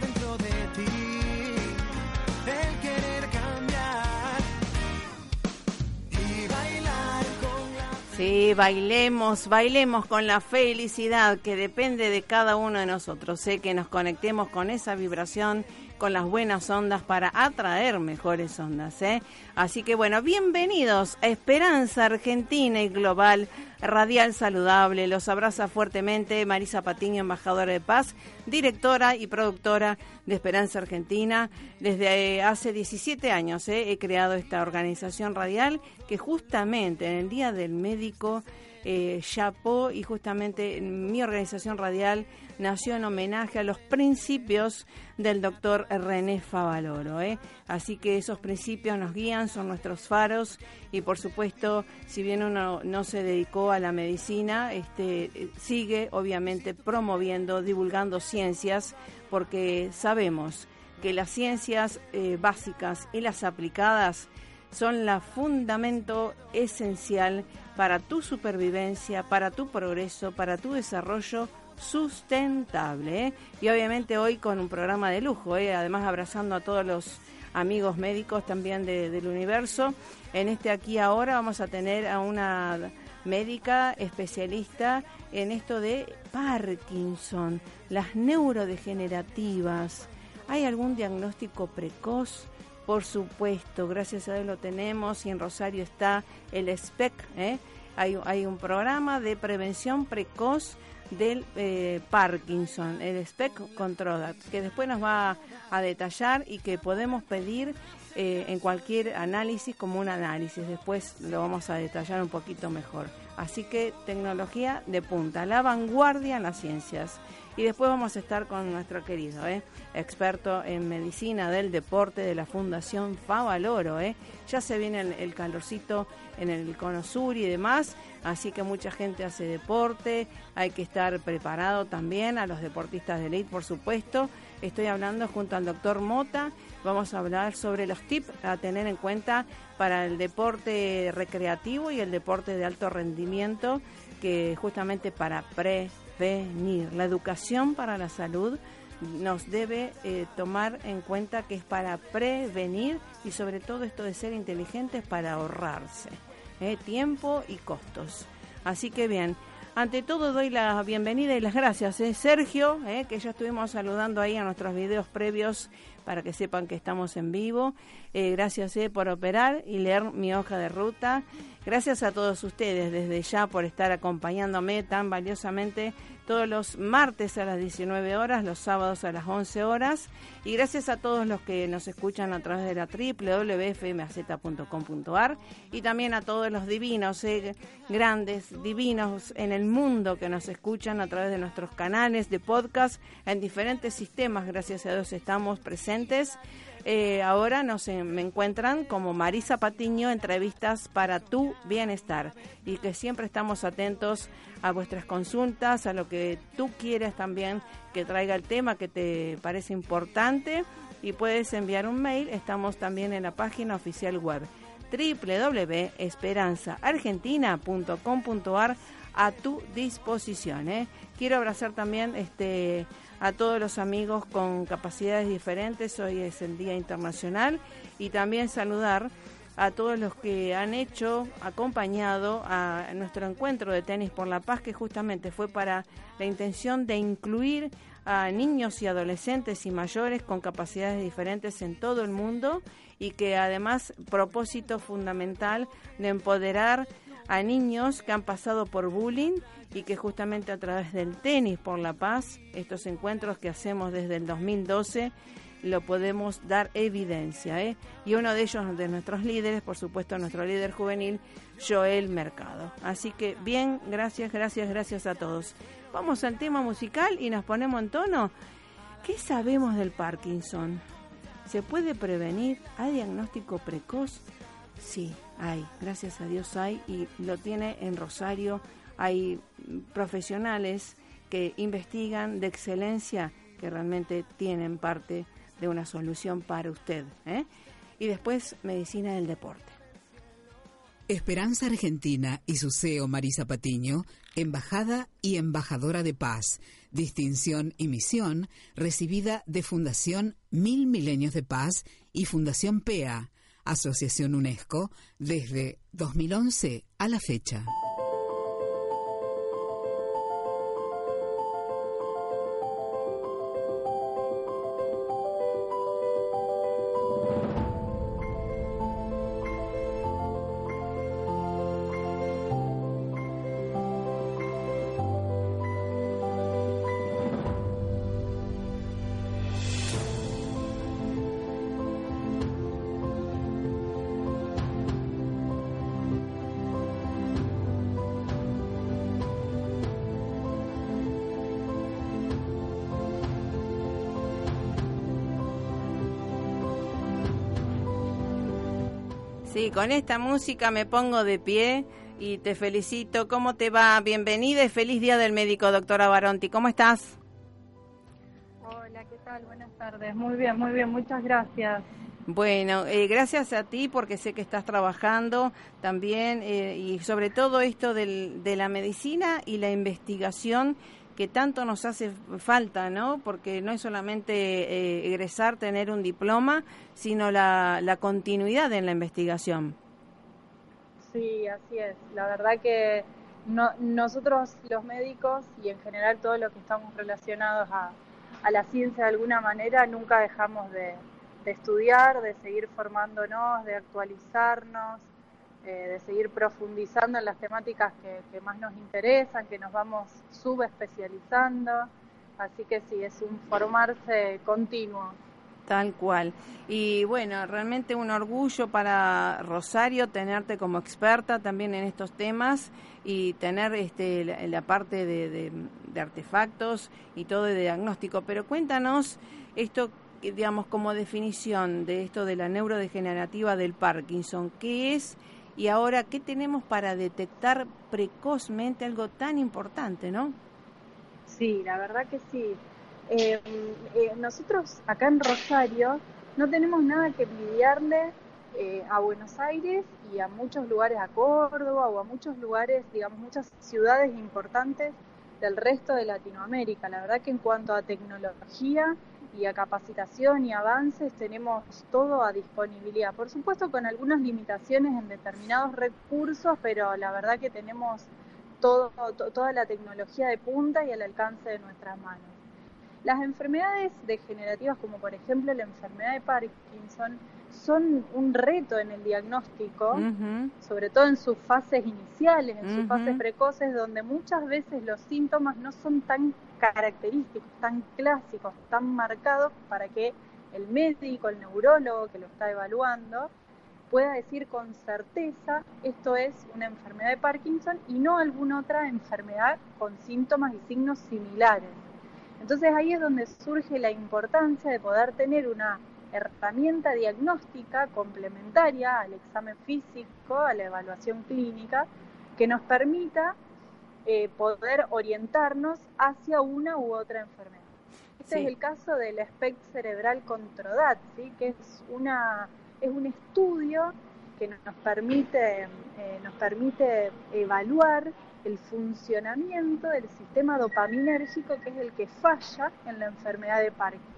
Dentro de ti el querer cambiar y bailar con la Sí, bailemos, bailemos con la felicidad que depende de cada uno de nosotros. Sé que nos conectemos con esa vibración, con las buenas ondas para atraer mejores ondas. ¿eh? Así que bueno, bienvenidos a Esperanza Argentina y Global Radial Saludable. Los abraza fuertemente Marisa Patiño, embajadora de paz, directora y productora de Esperanza Argentina. Desde eh, hace 17 años eh, he creado esta organización radial que justamente en el Día del Médico eh, Chapo y justamente mi organización radial nació en homenaje a los principios del doctor René Favaloro. ¿eh? Así que esos principios nos guían, son nuestros faros y por supuesto, si bien uno no se dedicó a la medicina, este, sigue obviamente promoviendo, divulgando ciencias porque sabemos que las ciencias eh, básicas y las aplicadas son la fundamento esencial para tu supervivencia, para tu progreso, para tu desarrollo sustentable. ¿eh? Y obviamente hoy con un programa de lujo, ¿eh? además abrazando a todos los amigos médicos también de- del universo. En este aquí ahora vamos a tener a una médica especialista en esto de Parkinson, las neurodegenerativas. ¿Hay algún diagnóstico precoz? Por supuesto, gracias a Dios lo tenemos y en Rosario está el SPEC. ¿eh? Hay, hay un programa de prevención precoz del eh, Parkinson, el SPEC Control, que después nos va a detallar y que podemos pedir eh, en cualquier análisis como un análisis. Después lo vamos a detallar un poquito mejor. Así que tecnología de punta, la vanguardia en las ciencias. Y después vamos a estar con nuestro querido ¿eh? experto en medicina del deporte de la Fundación Favaloro. ¿eh? Ya se viene el, el calorcito en el cono sur y demás, así que mucha gente hace deporte, hay que estar preparado también a los deportistas de elite, por supuesto. Estoy hablando junto al doctor Mota, vamos a hablar sobre los tips a tener en cuenta para el deporte recreativo y el deporte de alto rendimiento, que justamente para prevenir, la educación para la salud nos debe eh, tomar en cuenta que es para prevenir y sobre todo esto de ser inteligentes para ahorrarse eh, tiempo y costos. Así que bien, ante todo doy la bienvenida y las gracias, eh, Sergio, eh, que ya estuvimos saludando ahí a nuestros videos previos para que sepan que estamos en vivo. Eh, gracias eh, por operar y leer mi hoja de ruta. Gracias a todos ustedes desde ya por estar acompañándome tan valiosamente todos los martes a las 19 horas, los sábados a las 11 horas. Y gracias a todos los que nos escuchan a través de la www.fmaz.com.ar y también a todos los divinos, eh, grandes, divinos en el mundo que nos escuchan a través de nuestros canales de podcast en diferentes sistemas. Gracias a Dios estamos presentes. Eh, ahora nos me encuentran como Marisa Patiño, entrevistas para tu bienestar y que siempre estamos atentos a vuestras consultas, a lo que tú quieres también que traiga el tema que te parece importante y puedes enviar un mail. Estamos también en la página oficial web www.esperanzaargentina.com.ar a tu disposición. ¿eh? Quiero abrazar también este a todos los amigos con capacidades diferentes. Hoy es el Día Internacional y también saludar a todos los que han hecho, acompañado a nuestro encuentro de tenis por la paz, que justamente fue para la intención de incluir a niños y adolescentes y mayores con capacidades diferentes en todo el mundo y que además propósito fundamental de empoderar a niños que han pasado por bullying y que justamente a través del tenis por la paz, estos encuentros que hacemos desde el 2012, lo podemos dar evidencia. ¿eh? Y uno de ellos, de nuestros líderes, por supuesto, nuestro líder juvenil, Joel Mercado. Así que bien, gracias, gracias, gracias a todos. Vamos al tema musical y nos ponemos en tono. ¿Qué sabemos del Parkinson? ¿Se puede prevenir? ¿Hay diagnóstico precoz? Sí, hay, gracias a Dios hay, y lo tiene en Rosario hay profesionales que investigan de excelencia que realmente tienen parte de una solución para usted. ¿eh? Y después, medicina del deporte. Esperanza Argentina y su CEO Marisa Patiño, embajada y embajadora de paz, distinción y misión recibida de Fundación Mil Milenios de Paz y Fundación PEA, Asociación UNESCO, desde 2011 a la fecha. Sí, con esta música me pongo de pie y te felicito. ¿Cómo te va? Bienvenida y feliz día del médico, doctora Baronti. ¿Cómo estás? Hola, ¿qué tal? Buenas tardes. Muy bien, muy bien. Muchas gracias. Bueno, eh, gracias a ti porque sé que estás trabajando también eh, y sobre todo esto del, de la medicina y la investigación que tanto nos hace falta, ¿no? Porque no es solamente eh, egresar, tener un diploma, sino la, la continuidad en la investigación. Sí, así es. La verdad que no, nosotros los médicos y en general todos los que estamos relacionados a, la ciencia de alguna manera nunca dejamos de, de estudiar, de seguir formándonos, de actualizarnos, eh, de seguir profundizando en las temáticas que, más nos interesan, que nos vamos subespecializando. Así que sí, es un formarse continuo. Tal cual. Y bueno, realmente un orgullo para Rosario tenerte como experta también en estos temas y tener este, la, parte de, de, artefactos y todo de diagnóstico. Pero cuéntanos esto, digamos, como definición de esto de la neurodegenerativa del Parkinson. ¿Qué es y ahora qué tenemos para detectar precozmente algo tan importante, ¿no? Sí, la verdad que sí. Eh, eh, nosotros acá en Rosario no tenemos nada que envidiarle eh, a Buenos Aires y a muchos lugares, a Córdoba o a muchos lugares, digamos, muchas ciudades importantes del resto de Latinoamérica. La verdad que en cuanto a tecnología y a capacitación y avances tenemos todo a disponibilidad. Por supuesto con algunas limitaciones en determinados recursos, pero la verdad que tenemos todo, toda la tecnología de punta y al alcance de nuestras manos. Las enfermedades degenerativas, como por ejemplo la enfermedad de Parkinson, son un reto en el diagnóstico, sobre todo en sus fases iniciales, en sus fases precoces, donde muchas veces los síntomas no son tan característicos, tan clásicos, tan marcados para que el médico, el neurólogo que lo está evaluando, pueda decir con certeza esto es una enfermedad de Parkinson y no alguna otra enfermedad con síntomas y signos similares. Entonces ahí es donde surge la importancia de poder tener una herramienta diagnóstica complementaria al examen físico, a la evaluación clínica, que nos permita eh, poder orientarnos hacia una u otra enfermedad. Este es el caso del espectro cerebral controdat, ¿sí? que es, una, es un estudio que nos permite, eh, nos permite evaluar el funcionamiento del sistema dopaminérgico, que es el que falla en la enfermedad de Parkinson.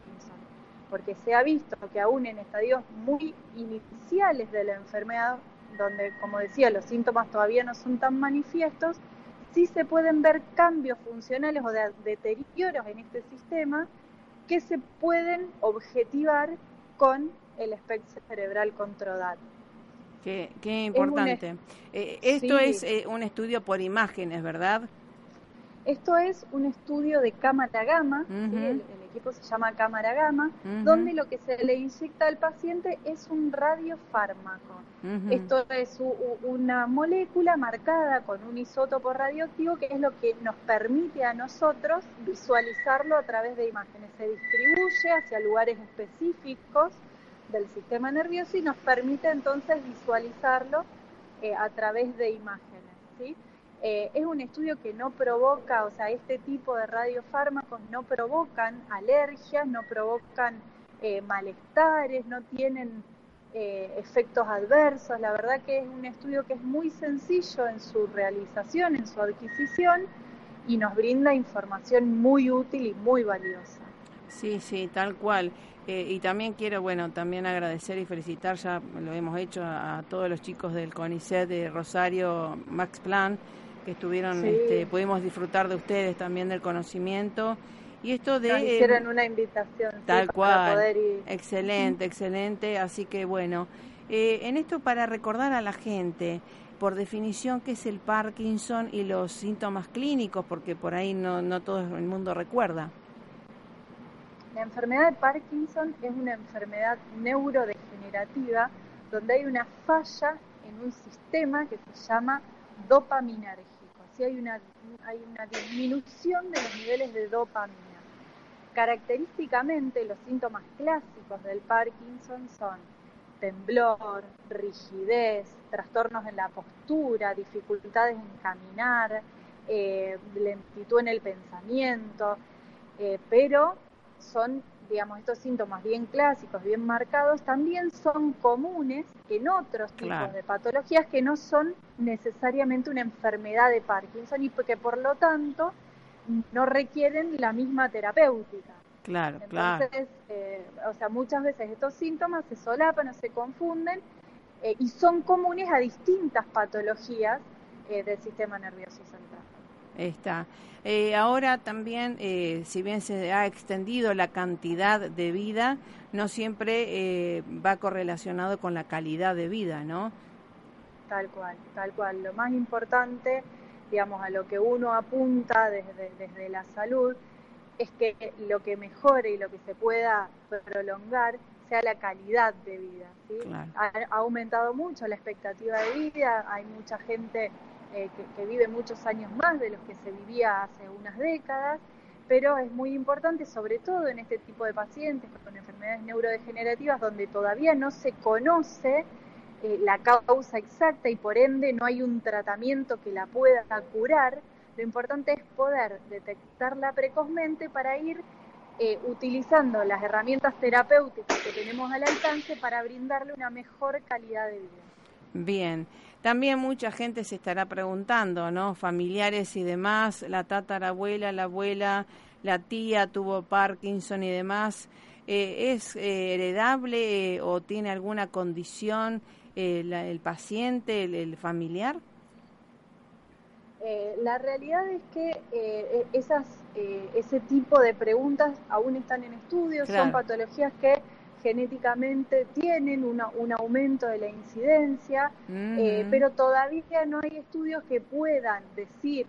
Porque se ha visto que aún en estadios muy iniciales de la enfermedad, donde, como decía, los síntomas todavía no son tan manifiestos, sí se pueden ver cambios funcionales o de deterioros en este sistema que se pueden objetivar con el espectro cerebral controlado. Qué, qué importante. Eh, esto es eh, un estudio por imágenes, ¿verdad? Esto es un estudio de cámara gamma, el, equipo se llama cámara gamma, donde lo que se le inyecta al paciente es un radiofármaco. Esto es una molécula marcada con un isótopo radioactivo que es lo que nos permite a nosotros visualizarlo a través de imágenes. Se distribuye hacia lugares específicos del sistema nervioso y nos permite entonces visualizarlo eh, a través de imágenes. ¿sí? Eh, es un estudio que no provoca, o sea, este tipo de radiofármacos no provocan alergias, no provocan eh, malestares, no tienen eh, efectos adversos. La verdad que es un estudio que es muy sencillo en su realización, en su adquisición y nos brinda información muy útil y muy valiosa. Sí, sí, tal cual. y también quiero, bueno, también agradecer y felicitar, ya lo hemos hecho, a, a todos los chicos del CONICET de Rosario Max Plan, que estuvieron, este, pudimos disfrutar de ustedes también del conocimiento. Y esto de... Nos hicieron una invitación. Tal cual. Excelente, excelente. Así que bueno, eh, en esto para recordar a la gente, por definición, qué es el Parkinson y los síntomas clínicos, porque por ahí no, no todo el mundo recuerda. La enfermedad de Parkinson es una enfermedad neurodegenerativa donde hay una falla en un sistema que se llama dopaminérgico si hay una, hay una disminución de los niveles de dopamina. Característicamente los síntomas clásicos del Parkinson son temblor, rigidez, trastornos en la postura, dificultades en caminar, eh, lentitud en el pensamiento, eh, pero son digamos, estos síntomas bien clásicos, bien marcados, también son comunes en otros tipos de patologías que no son necesariamente una enfermedad de Parkinson y que por lo tanto no requieren la misma terapéutica. Claro, Entonces, eh, o sea, muchas veces estos síntomas se solapan o se confunden eh, y son comunes a distintas patologías eh, del sistema nervioso central. Está. Eh, ahora también, eh, si bien se ha extendido la cantidad de vida, no siempre eh, va correlacionado con la calidad de vida, ¿no? Tal cual, tal cual. Lo más importante, digamos, a lo que uno apunta desde, desde la salud, es que lo que mejore y lo que se pueda prolongar sea la calidad de vida. ¿sí? ha aumentado mucho la expectativa de vida, hay mucha gente eh, que, vive muchos años más de los que se vivía hace unas décadas, pero es muy importante, sobre todo en este tipo de pacientes con enfermedades neurodegenerativas, donde todavía no se conoce eh, la causa exacta y por ende no hay un tratamiento que la pueda curar, lo importante es poder detectarla precozmente para ir eh, utilizando las herramientas terapéuticas que tenemos al alcance para brindarle una mejor calidad de vida. Bien, también mucha gente se estará preguntando, ¿no? Familiares y demás, la tatarabuela, la abuela, la tía tuvo Parkinson y demás. Eh, ¿Es eh, heredable eh, o tiene alguna condición el paciente, el, familiar? la realidad es que esas, ese tipo de preguntas aún están en estudio, son patologías que genéticamente tienen un aumento de la incidencia, eh, pero todavía no hay estudios que puedan decir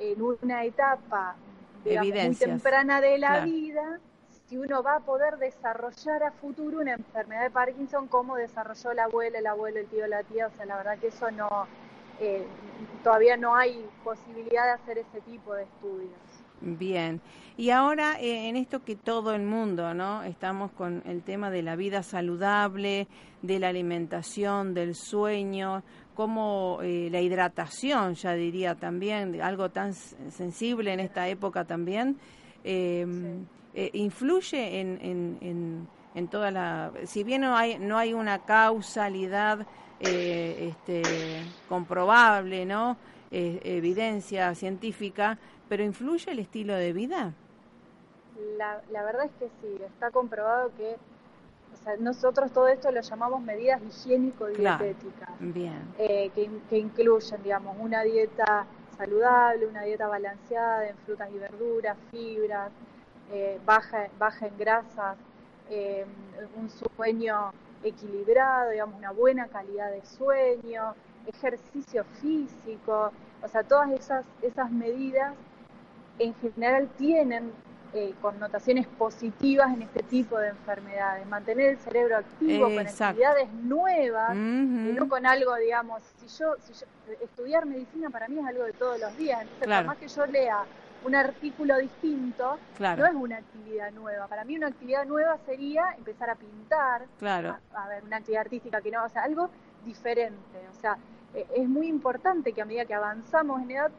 en una etapa muy temprana de la vida si uno va a poder desarrollar a futuro una enfermedad de Parkinson como desarrolló la abuela, el abuelo, el tío, la tía. O sea, la verdad que eso no, eh, todavía no hay posibilidad de hacer ese tipo de estudios. Bien. Y ahora eh, en esto que todo el mundo, ¿no? Estamos con el tema de la vida saludable, de la alimentación, del sueño, como eh, la hidratación, ya diría también, algo tan sensible en esta época también, em, eh, influye en, en, en, toda la... Si bien no hay, no hay una causalidad este, comprobable, ¿no? evidencia científica, pero ¿influye el estilo de vida? La, la verdad es que sí, está comprobado que nosotros todo esto lo llamamos medidas higiénico-dietéticas, eh, que, incluyen, digamos, una dieta saludable, una dieta balanceada en frutas y verduras, fibras, eh, baja, baja en grasas, eh, un sueño equilibrado, digamos, una buena calidad de sueño, ejercicio físico, o sea, todas esas, esas medidas en general tienen eh, connotaciones positivas en este tipo de enfermedades. Mantener el cerebro activo con actividades nuevas, y no con algo, digamos, si yo, si yo, estudiar medicina para mí es algo de todos los días, entonces por más que yo lea un artículo distinto, no es una actividad nueva. Para mí una actividad nueva sería empezar a pintar, claro. a, ver, una actividad artística que no, o sea, algo diferente. O sea, eh, es muy importante que a medida que avanzamos en edad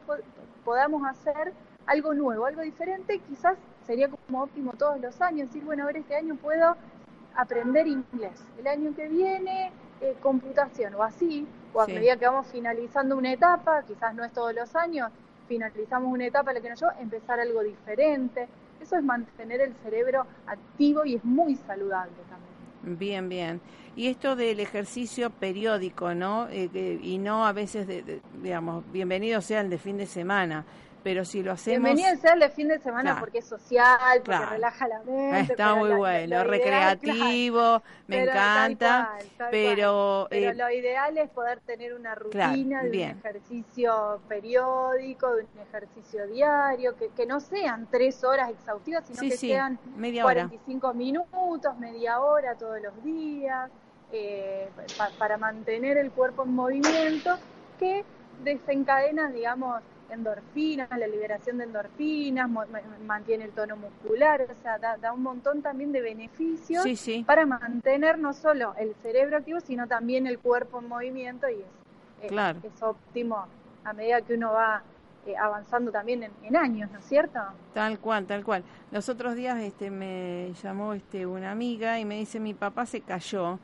podamos hacer algo nuevo, algo diferente, quizás sería como óptimo todos los años, decir, bueno, a ver, este año puedo aprender inglés, el año que viene eh, computación o así, o a medida que vamos finalizando una etapa, quizás no es todos los años, finalizamos una etapa en la que no yo, empezar algo diferente, eso es mantener el cerebro activo y es muy saludable también. Bien, bien. Y esto del ejercicio periódico, ¿no? Eh, y no a veces, de, digamos, bienvenido sea el de fin de semana, pero si lo hacemos... Bienvenido el de fin de semana porque es social, porque relaja la mente. Está muy bueno, recreativo, me encanta, pero... Pero eh, lo ideal es poder tener una rutina de un ejercicio periódico, de un ejercicio diario, que, que no sean tres horas exhaustivas, sino que sean media 45 minutos, media hora todos los días, eh, para mantener el cuerpo en movimiento, que desencadena, digamos, endorfinas, la liberación de endorfinas, mantiene el tono muscular, o sea, da, un montón también de beneficios para mantener no solo el cerebro activo, sino también el cuerpo en movimiento y es, es, óptimo a medida que uno va eh, avanzando también en, años, ¿no es cierto? Tal cual, tal cual. Los otros días este, me llamó este, una amiga y me dice, mi papá se cayó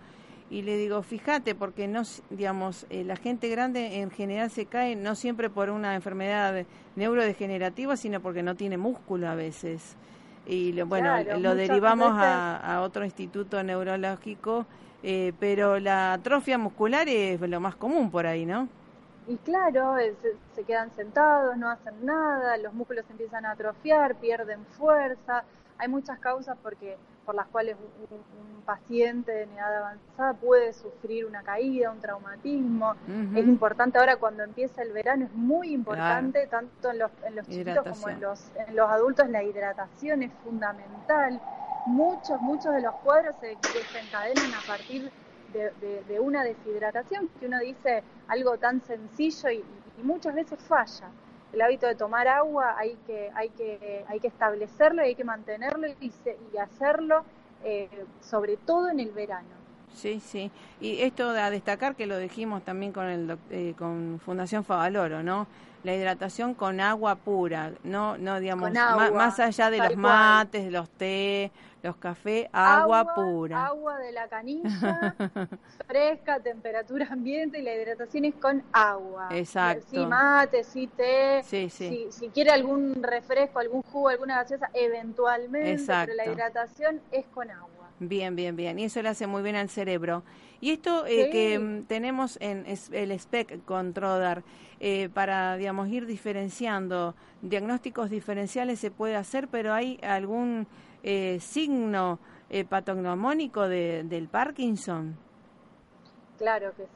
y le digo, fíjate, porque no, digamos, eh, la gente grande en general se cae no siempre por una enfermedad neurodegenerativa, sino porque no tiene músculo a veces. Y lo, bueno, lo derivamos a, otro instituto neurológico, eh, pero la atrofia muscular es lo más común por ahí, ¿no? Y claro, se, se quedan sentados, no hacen nada, los músculos empiezan a atrofiar, pierden fuerza. Hay muchas causas porque por las cuales un, paciente en edad avanzada puede sufrir una caída, un traumatismo. Es importante ahora cuando empieza el verano, es muy importante, tanto en los, en los chiquitos como en los, en los adultos, la hidratación es fundamental. Muchos, muchos de los cuadros se desencadenan a partir de, una deshidratación, que uno dice algo tan sencillo y muchas veces falla el hábito de tomar agua hay que, hay que, hay que establecerlo y hay que mantenerlo y, y hacerlo eh, sobre todo en el verano. Sí, sí. Y esto a destacar que lo dijimos también con, el, eh, con Fundación Favaloro, ¿no? La hidratación con agua pura, no, no digamos, más, allá de los mates, los té, los cafés, agua, pura. Agua de la canilla, fresca, temperatura ambiente y la hidratación es con agua. Exacto. Sí, mate, sí, té. Sí, sí. Si, quiere algún refresco, algún jugo, alguna gaseosa, eventualmente, pero la hidratación es con agua. Bien, bien, bien. Y eso le hace muy bien al cerebro. Y esto eh, que mm, tenemos en el SPEC con Trodar, eh, para, digamos, ir diferenciando diagnósticos diferenciales se puede hacer, pero hay algún eh, signo eh, patognomónico de, del Parkinson? Claro que sí.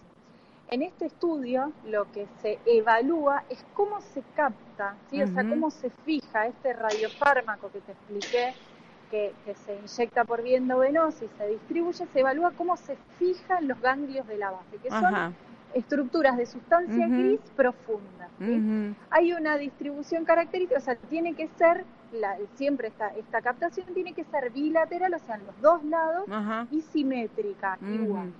En este estudio lo que se evalúa es cómo se capta, ¿sí? o sea, cómo se fija este radiofármaco que te expliqué, que, se inyecta por vía endovenosa y se distribuye, se evalúa cómo se fijan los ganglios de la base, que son estructuras de sustancia gris profunda. Hay una distribución característica, o sea, tiene que ser, la, siempre esta, esta captación tiene que ser bilateral, o sea, en los dos lados, y simétrica, igual.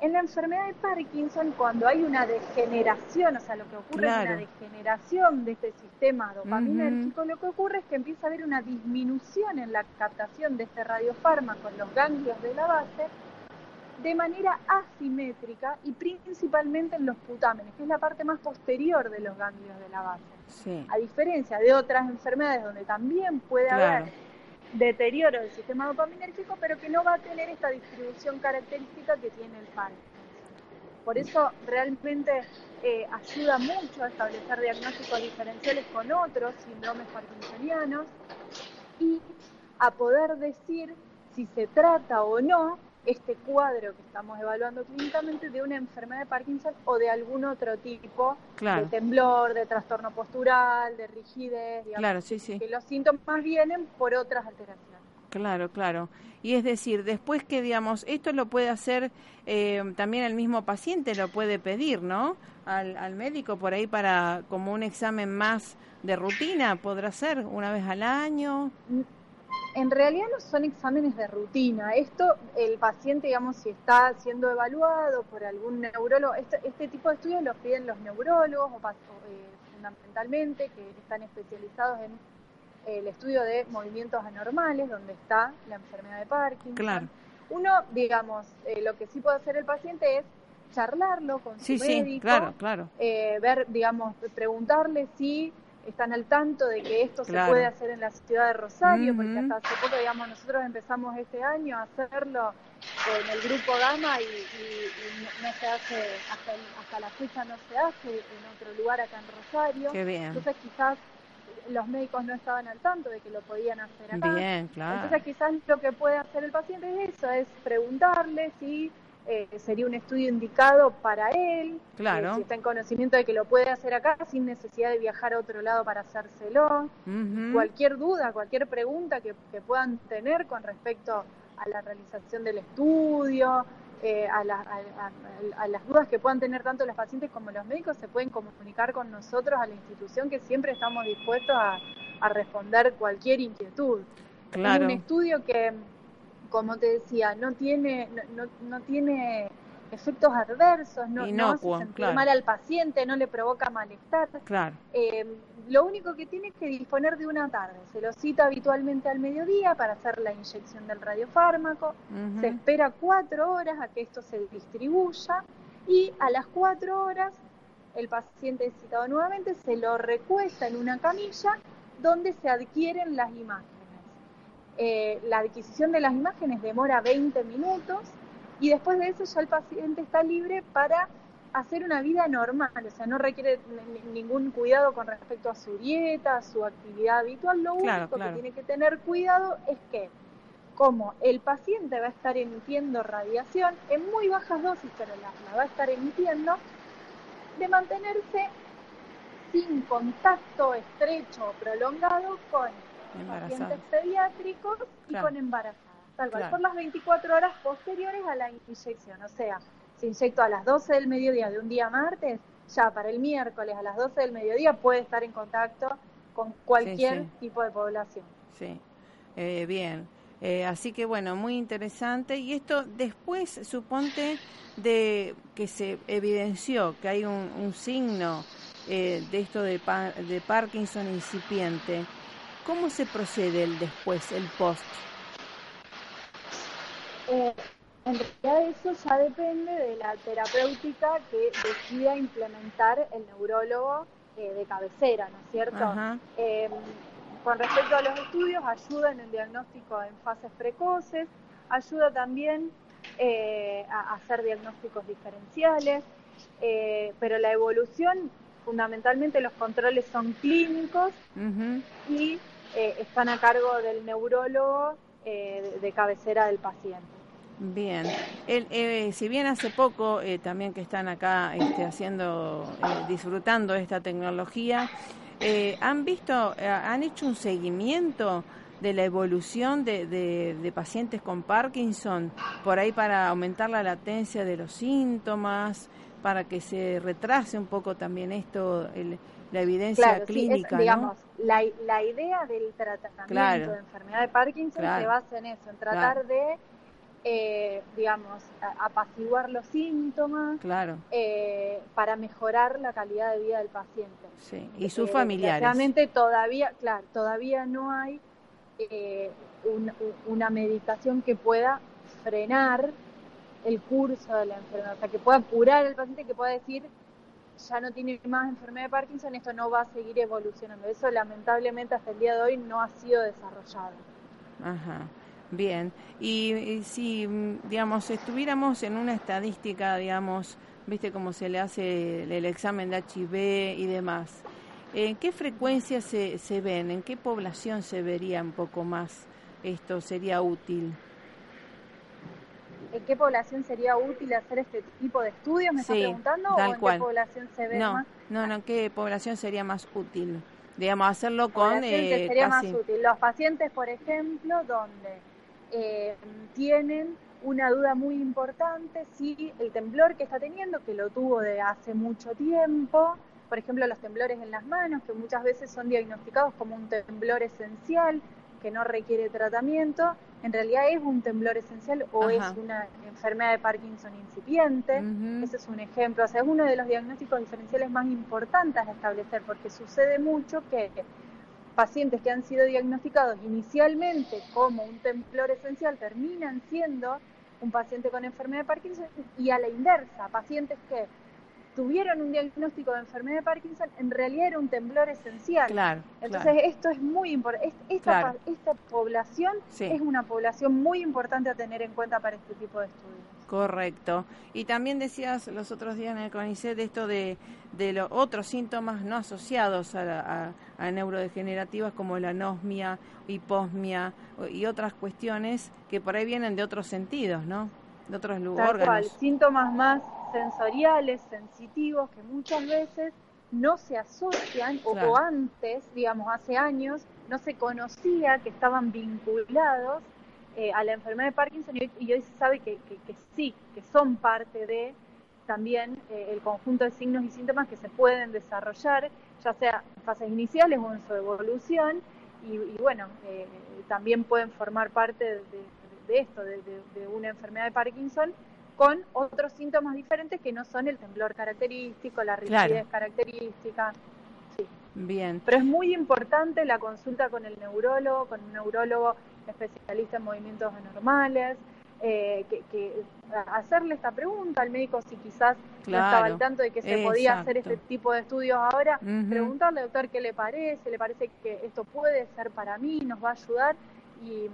En la enfermedad de Parkinson, cuando hay una degeneración, o sea, lo que ocurre es una degeneración de este sistema dopaminérgico, lo que ocurre es que empieza a haber una disminución en la captación de este radiofármaco en los ganglios de la base, de manera asimétrica y principalmente en los putámenes, que es la parte más posterior de los ganglios de la base. A diferencia de otras enfermedades donde también puede haber deterioro del sistema dopaminérgico, pero que no va a tener esta distribución característica que tiene el Parkinson. Por eso realmente eh, ayuda mucho a establecer diagnósticos diferenciales con otros síndromes parkinsonianos y a poder decir si se trata o no este cuadro que estamos evaluando clínicamente de una enfermedad de Parkinson o de algún otro tipo de temblor, de trastorno postural, de rigidez, claro, sí, sí. que los síntomas vienen por otras alteraciones. Claro, claro. Y es decir, después que, digamos, esto lo puede hacer eh, también el mismo paciente, lo puede pedir, ¿no? Al, al médico por ahí para como un examen más de rutina, podrá ser una vez al año. En realidad no son exámenes de rutina. Esto, el paciente, digamos, si está siendo evaluado por algún neurólogo, este, este tipo de estudios los piden los neurólogos o, eh, fundamentalmente, que están especializados en el estudio de movimientos anormales, donde está la enfermedad de Parkinson. Claro. Uno, digamos, eh, lo que sí puede hacer el paciente es charlarlo con su médico, sí, claro, claro. Eh, ver, digamos, preguntarle si están al tanto de que esto se puede hacer en la ciudad de Rosario, porque hasta hace poco, digamos, nosotros empezamos este año a hacerlo en el grupo Gama y, no, se hace, hasta, hasta, la fecha no se hace en otro lugar acá en Rosario. Entonces quizás los médicos no estaban al tanto de que lo podían hacer acá. Bien, claro. Entonces quizás lo que puede hacer el paciente es eso, es preguntarle si eh, sería un estudio indicado para él, claro. Eh, si está en conocimiento de que lo puede hacer acá sin necesidad de viajar a otro lado para hacérselo. Cualquier duda, cualquier pregunta que, puedan tener con respecto a la realización del estudio, eh, a, las dudas que puedan tener tanto los pacientes como los médicos, se pueden comunicar con nosotros a la institución que siempre estamos dispuestos a, responder cualquier inquietud. Claro. Es un estudio que como te decía, no tiene, no, no tiene efectos adversos, no, no hace sentir mal al paciente, no le provoca malestar. Claro. Eh, lo único que tiene es que disponer de una tarde. Se lo cita habitualmente al mediodía para hacer la inyección del radiofármaco. Se espera cuatro horas a que esto se distribuya y a las cuatro horas el paciente es citado nuevamente, se lo recuesta en una camilla donde se adquieren las imágenes. Eh, la adquisición de las imágenes demora 20 minutos y después de eso ya el paciente está libre para hacer una vida normal, o sea, no requiere ningún cuidado con respecto a su dieta, a su actividad habitual, lo único que tiene que tener cuidado es que como el paciente va a estar emitiendo radiación en muy bajas dosis, pero la va a estar emitiendo, de mantenerse sin contacto estrecho o prolongado con pacientes pediátricos y con embarazadas, tal cual, por las 24 horas posteriores a la inyección. O sea, se inyectó a las 12 del mediodía de un día martes, ya para el miércoles a las 12 del mediodía puede estar en contacto con cualquier tipo de población. Sí, eh, bien. Eh, así que bueno, muy interesante. Y esto después, suponte, de que se evidenció que hay un, signo eh, de esto de, de Parkinson incipiente, ¿Cómo se procede el después, el post? Eh, en realidad eso ya depende de la terapéutica que decida implementar el neurólogo eh, de cabecera, ¿no es cierto? Eh, con respecto a los estudios, ayuda en el diagnóstico en fases precoces, ayuda también a hacer diagnósticos diferenciales, pero la evolución, fundamentalmente los controles son clínicos y eh, están a cargo del neurólogo eh, de, cabecera del paciente. Bien, eh, si bien hace poco también que están acá este, haciendo, disfrutando esta tecnología, han visto, han hecho un seguimiento de la evolución de, de, pacientes con Parkinson, por ahí para aumentar la latencia de los síntomas, para que se retrase un poco también esto, la evidencia clínica. digamos, la, la, idea del tratamiento de enfermedad de Parkinson se basa en eso, en tratar de eh, digamos, apaciguar los síntomas claro. eh, para mejorar la calidad de vida del paciente. Sí. Y sus eh, familiares. Realmente todavía, claro, todavía no hay eh, una medicación que pueda frenar el curso de la enfermedad, o sea, que pueda curar al paciente, que pueda decir, ya no tiene más enfermedad de Parkinson, esto no va a seguir evolucionando. Eso lamentablemente hasta el día de hoy no ha sido desarrollado. Ajá. Bien, y, si, mm, digamos, estuviéramos en una estadística, digamos, viste cómo se le hace el, examen de HIV y demás, ¿en qué frecuencia se, se ven? ¿En qué población se vería un poco más esto? ¿Sería útil? ¿En qué población sería útil hacer este tipo de estudios? ¿Me está preguntando? ¿O en qué población se ve no, más? No, no, ¿en qué población sería más útil? Digamos, hacerlo con... Eh, sería más útil. Los pacientes, por ejemplo, donde eh, tienen una duda muy importante si el temblor que está teniendo, que lo tuvo de hace mucho tiempo, por ejemplo los temblores en las manos, que muchas veces son diagnosticados como un temblor esencial, que no requiere tratamiento, en realidad es un temblor esencial o es una enfermedad de Parkinson incipiente. Ese es un ejemplo, o sea, es uno de los diagnósticos diferenciales más importantes a establecer, porque sucede mucho que pacientes que han sido diagnosticados inicialmente como un temblor esencial terminan siendo un paciente con enfermedad de Parkinson y a la inversa, pacientes que tuvieron un diagnóstico de enfermedad de Parkinson, en realidad era un temblor esencial. Claro, Entonces esto es muy importante. Esta, esta población es una población muy importante a tener en cuenta para este tipo de estudios. Correcto. Y también decías los otros días en el CONICET de esto de, de los otros síntomas no asociados a, a, neurodegenerativas como la anosmia, hiposmia y otras cuestiones que por ahí vienen de otros sentidos, ¿no? De otros lugares. Síntomas más sensoriales, sensitivos, que muchas veces no se asocian o antes, digamos, hace años, no se conocía que estaban vinculados eh, a la enfermedad de Parkinson. Y hoy, se sabe que, sí, que son parte de también eh, el conjunto de signos y síntomas que se pueden desarrollar, ya sea en fases iniciales o en su evolución, y, bueno, eh, también pueden formar parte de, esto, de, una enfermedad de Parkinson, con otros síntomas diferentes que no son el temblor característico, la rigidez característica. Sí. Bien. Pero es muy importante la consulta con el neurólogo, con un neurólogo especialista en movimientos anormales, eh, que, hacerle esta pregunta al médico si quizás no estaba al tanto de que se podía hacer este tipo de estudios ahora, preguntarle doctor qué le parece, le parece que esto puede ser para mí, nos va a ayudar y,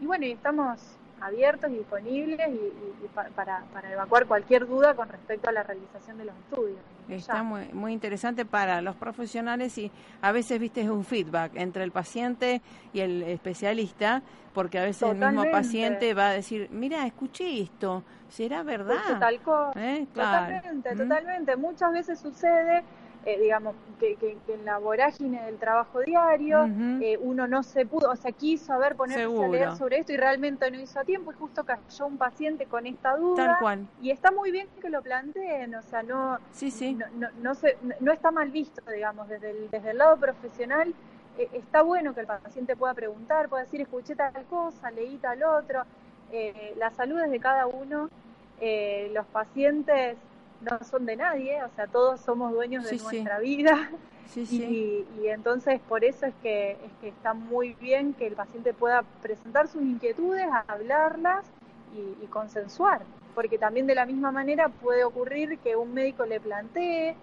y bueno, y estamos abiertos y disponibles y, para, para, evacuar cualquier duda con respecto a la realización de los estudios. Está muy, muy interesante para los profesionales y a veces, viste, es un feedback entre el paciente y el especialista, porque a veces el mismo paciente va a decir, mira, escuché esto, ¿será verdad? Tal ¿Eh? Totalmente, totalmente. Muchas veces sucede eh, digamos, que, en la vorágine del trabajo diario eh, uno no se pudo, o sea, quiso haber ponerse a leer sobre esto y realmente no hizo a tiempo y justo cayó un paciente con esta duda. Y está muy bien que lo planteen, o sea, no, no, no, se, no, está mal visto, digamos, desde el, desde el lado profesional. Eh, está bueno que el paciente pueda preguntar, pueda decir, escuché tal cosa, leí tal otro. la salud es de cada uno. los pacientes no son de nadie, o sea, todos somos dueños de nuestra vida. y, y, entonces por eso es que, es que está muy bien que el paciente pueda presentar sus inquietudes, hablarlas y, consensuar, porque también de la misma manera puede ocurrir que un médico le plantee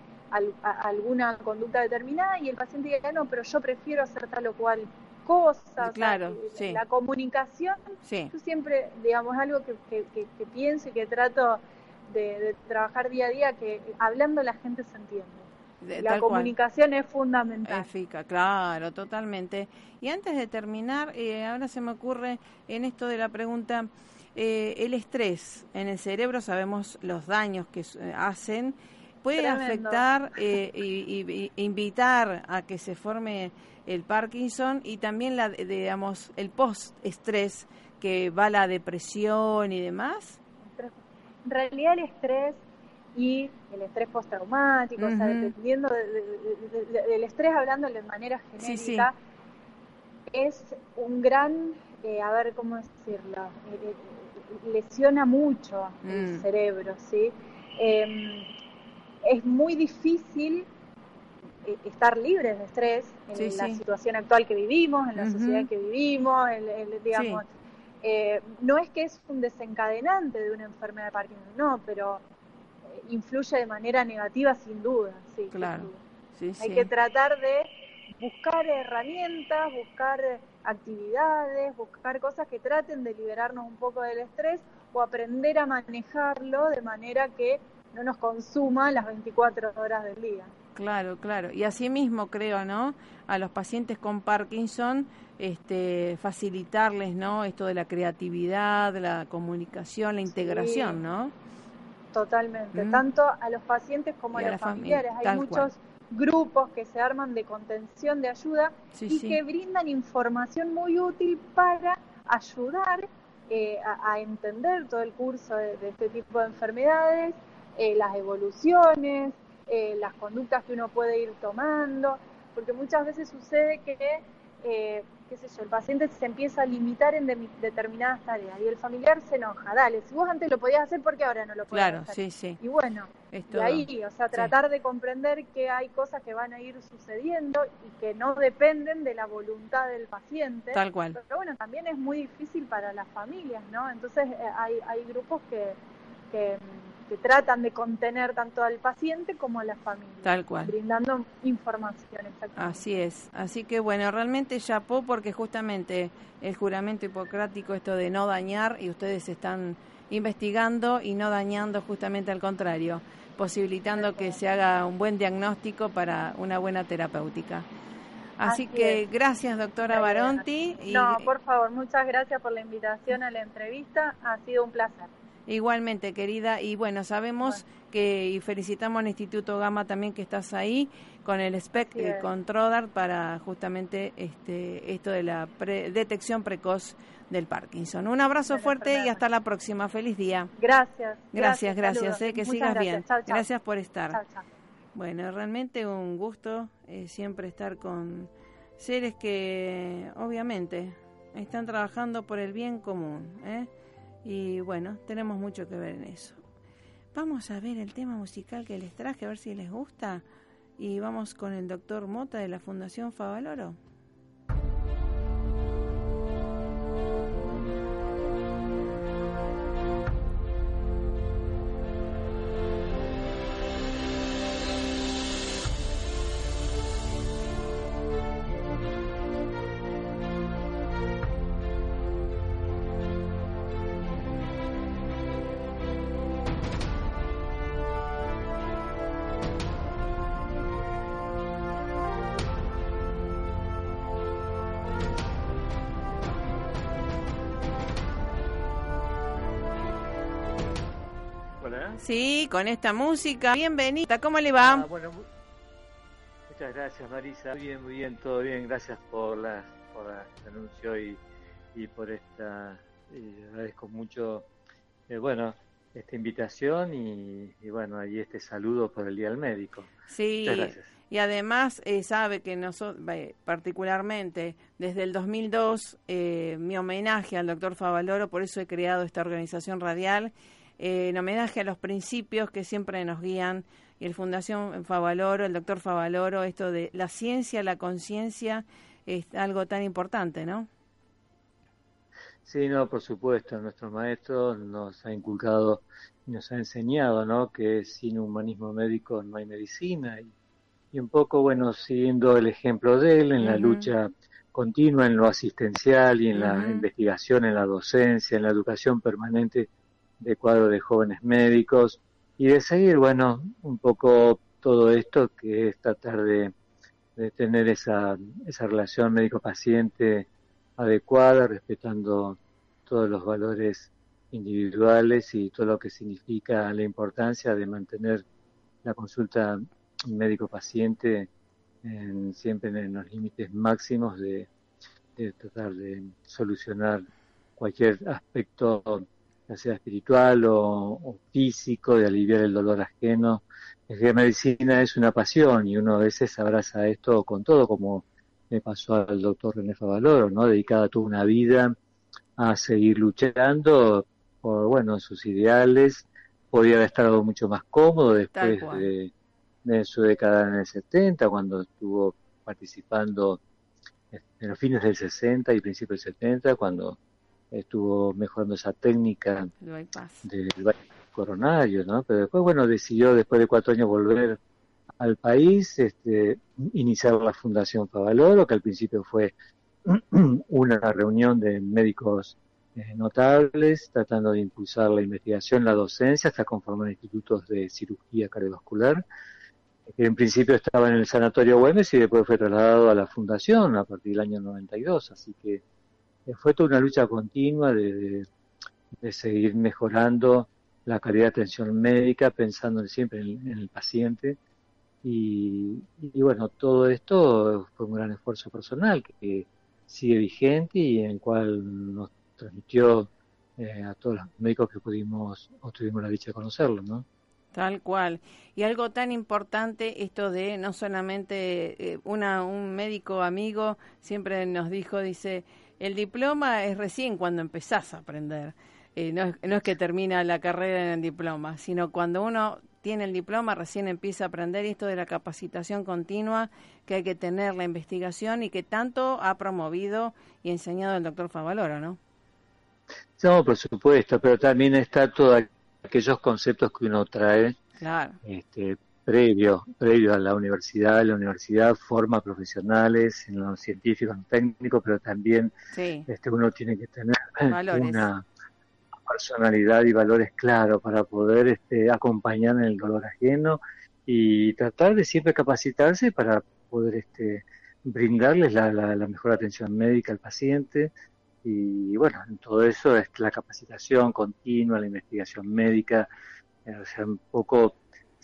alguna conducta determinada y el paciente diga, no, pero yo prefiero hacer tal o cual cosa. Claro, La comunicación, yo siempre, digamos, algo que, que, que pienso y que trato de, trabajar día a día que hablando la gente se entiende. la comunicación es fundamental. Claro, totalmente. Y antes de terminar, eh, ahora se me ocurre en esto de la pregunta, eh, el estrés en el cerebro, sabemos los daños que eh, hacen, puede afectar y, invitar a que se forme el Parkinson y también la, digamos, el post-estrés que va la depresión y demás. En realidad el estrés y el estrés postraumático, o sea, dependiendo del estrés, hablando de manera genérica, es un gran, eh, a ver cómo decirlo, eh, eh, lesiona mucho el mm. cerebro, ¿sí? Em, es muy difícil estar libres de estrés en la situación actual que vivimos, en la sociedad que vivimos, digamos, no es que es un desencadenante de una enfermedad de Parkinson, no, pero influye de manera negativa sin duda. Sí, claro. Hay que tratar de buscar herramientas, buscar actividades, buscar cosas que traten de liberarnos un poco del estrés o aprender a manejarlo de manera que no nos consuma las 24 horas del día. Claro, claro. Y asimismo creo, ¿no? A los pacientes con Parkinson, este, facilitarles, ¿no? Esto de la creatividad, la comunicación, la integración, ¿no? Totalmente, tanto a los pacientes como a, los familiares. Hay muchos grupos que se arman de contención, de ayuda y que brindan información muy útil para ayudar eh, a, entender todo el curso de, este tipo de enfermedades, eh, las evoluciones, eh, las conductas que uno puede ir tomando, porque muchas veces sucede que qué sé yo, el paciente se empieza a limitar en determinadas tareas y el familiar se enoja. Dale, si vos antes lo podías hacer, ¿por qué ahora no lo podés claro, hacer? sí, sí. Y bueno, y ahí, o sea, tratar de comprender que hay cosas que van a ir sucediendo y que no dependen de la voluntad del paciente. Tal cual. Pero bueno, también es muy difícil para las familias, ¿no? Entonces eh, hay, hay grupos que, que que tratan de contener tanto al paciente como a la familia. Tal cual. Brindando información, Así es. Así que bueno, realmente chapó porque justamente el juramento hipocrático, esto de no dañar, y ustedes están investigando y no dañando justamente al contrario, posibilitando que se haga un buen diagnóstico para una buena terapéutica. Así, que gracias, doctora Baronti. Y... No, por favor, muchas gracias por la invitación a la entrevista. Ha sido un placer. Igualmente, querida, y bueno, sabemos que y felicitamos al Instituto Gama también que estás ahí con el SPEC, y con Trodart para justamente este esto de la detección precoz del Parkinson. Un abrazo fuerte y hasta la próxima. Feliz día. Gracias. Gracias, gracias. Eh, que sigas bien. Gracias por estar. Bueno, realmente un gusto eh, siempre estar con seres que obviamente están trabajando por el bien común. ¿eh? Y bueno, tenemos mucho que ver en eso. Vamos a ver el tema musical que les traje, a ver si les gusta. Y vamos con el doctor Mota de la Fundación Favaloro. Sí, con esta música. Bienvenida, ¿cómo le va? Ah, bueno, muchas gracias Marisa. Muy bien, muy bien, todo bien. Gracias por, la, por el anuncio y, y por esta. Y agradezco mucho, eh, bueno, esta invitación y, bueno, ahí este saludo por el Día del Médico. Sí. Muchas gracias. Y además eh, sabe que nosotros, particularmente desde el 2002, eh, mi homenaje al doctor Favaloro, por eso he creado esta organización radial eh, en homenaje a los principios que siempre nos guían, y el Fundación Favaloro, el doctor Favaloro, esto de la ciencia, la conciencia, es algo tan importante, ¿no? Sí, no, por supuesto, nuestro maestro nos ha inculcado y nos ha enseñado, ¿no? Que sin humanismo médico no hay medicina y, un poco, bueno, siguiendo el ejemplo de él en la lucha continua en lo asistencial y en la investigación, en la docencia, en la educación permanente de cuadro de jóvenes médicos y de seguir, bueno, un poco todo esto que es tratar de, tener esa, esa relación médico-paciente adecuada, respetando todos los valores individuales y todo lo que significa la importancia de mantener la consulta médico-paciente siempre en los límites máximos de tratar de solucionar cualquier aspecto ya sea espiritual o, físico, de aliviar el dolor ajeno. Es que la medicina es una pasión y uno a veces abraza esto con todo, como le pasó al doctor René Favaloro, ¿no? Dedicada toda una vida a seguir luchando por, bueno, sus ideales. Podía haber estado mucho más cómodo después de, de, su década en el 70, cuando estuvo participando en los fines del 60 y principios del 70, cuando estuvo mejorando esa técnica del coronario, ¿no? Pero después, bueno, decidió después de cuatro años volver al país, este, iniciar la Fundación Favaloro, que al principio fue una reunión de médicos eh, notables, tratando de impulsar la investigación, la docencia, hasta conformar institutos de cirugía cardiovascular, que en principio estaba en el Sanatorio Güemes y después fue trasladado a la Fundación a partir del año 92, así que fue toda una lucha continua de, seguir mejorando la calidad de atención médica, pensando siempre en, el paciente. Y, bueno, todo esto fue un gran esfuerzo personal que, sigue vigente y en el cual nos transmitió eh, a todos los médicos que pudimos o tuvimos la dicha de conocerlo, ¿no? Tal cual. Y algo tan importante, esto de no solamente eh, una, un médico amigo siempre nos dijo, dice, el diploma es recién cuando empezás a aprender. Eh, no, es, no, es, que termina la carrera en el diploma, sino cuando uno tiene el diploma recién empieza a aprender esto de la capacitación continua que hay que tener, la investigación y que tanto ha promovido y enseñado el doctor Favaloro, ¿no? No, por supuesto, pero también está todos aquellos conceptos que uno trae claro. este, previo, previo a la universidad. La universidad forma profesionales en lo científico, en lo técnico, pero también este, uno tiene que tener una personalidad y valores claros para poder este, acompañar en el dolor ajeno y tratar de siempre capacitarse para poder este, brindarles la, la, mejor atención médica al paciente. Y bueno, en todo eso es la capacitación continua, la investigación médica, eh, o sea, un poco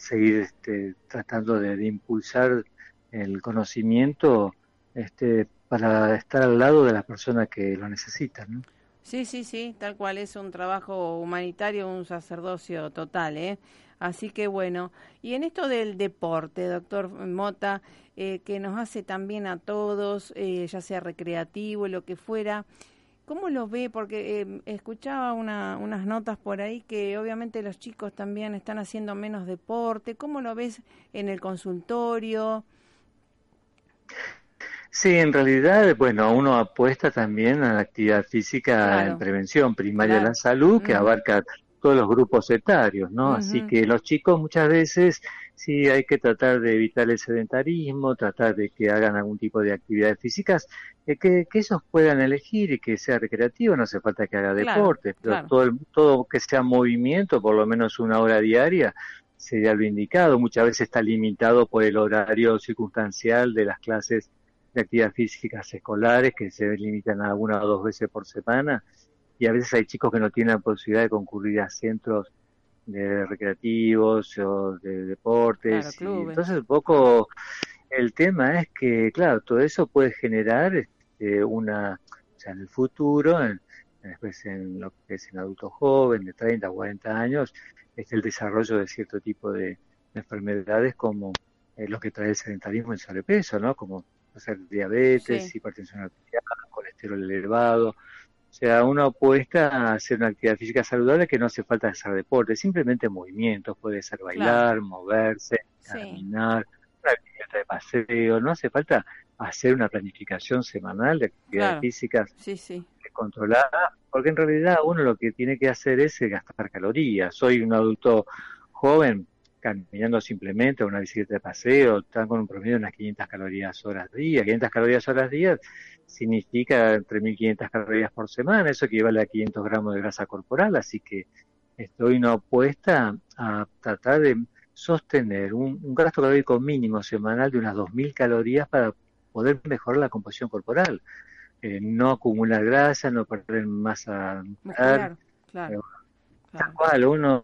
seguir este, tratando de, impulsar el conocimiento este, para estar al lado de las personas que lo necesitan. Sí, sí, sí, tal cual es un trabajo humanitario, un sacerdocio total, ¿eh? Así que bueno, y en esto del deporte, doctor Mota, eh, que nos hace también a todos, eh, ya sea recreativo, lo que fuera, ¿Cómo lo ve? Porque eh, escuchaba una, unas notas por ahí que obviamente los chicos también están haciendo menos deporte. ¿Cómo lo ves en el consultorio? Sí, en realidad, bueno, uno apuesta también a la actividad física en prevención primaria de la salud, que abarca todos los grupos etarios, ¿no? Así que los chicos muchas veces sí hay que tratar de evitar el sedentarismo, tratar de que hagan algún tipo de actividades físicas, eh, que, que ellos puedan elegir y que sea recreativo, no hace falta que haga deporte, pero todo, todo que sea movimiento, por lo menos una hora diaria, sería lo indicado. Muchas veces está limitado por el horario circunstancial de las clases de actividades físicas escolares, que se limitan a una o dos veces por semana, y a veces hay chicos que no tienen la posibilidad de concurrir a centros de recreativos o de deportes. entonces un poco el tema es que, claro, todo eso puede generar este, una, o sea, en el futuro, en, después en lo que es en adultos jóvenes de 30 o 40 años, es el desarrollo de cierto tipo de, enfermedades como eh, lo que trae el sedentarismo y el sobrepeso, ¿no? Como hacer diabetes, hipertensión arterial, colesterol elevado, o sea, uno apuesta a hacer una actividad física saludable que no hace falta hacer deporte, simplemente movimientos, puede ser bailar, moverse, caminar, una actividad de paseo, no hace falta hacer una planificación semanal de actividades físicas controlada, porque en realidad uno lo que tiene que hacer es gastar calorías. Soy un adulto joven, caminando simplemente, una bicicleta de paseo, están con un promedio de unas 500 calorías horas día. 500 calorías horas día significa entre 1.500 calorías por semana, eso equivale a 500 gramos de grasa corporal, así que estoy una opuesta a tratar de sostener un, gasto calórico mínimo semanal de unas 2.000 calorías para poder mejorar la composición corporal. Eh, no acumular grasa, no perder masa muscular. Claro, claro. Tal cual, uno,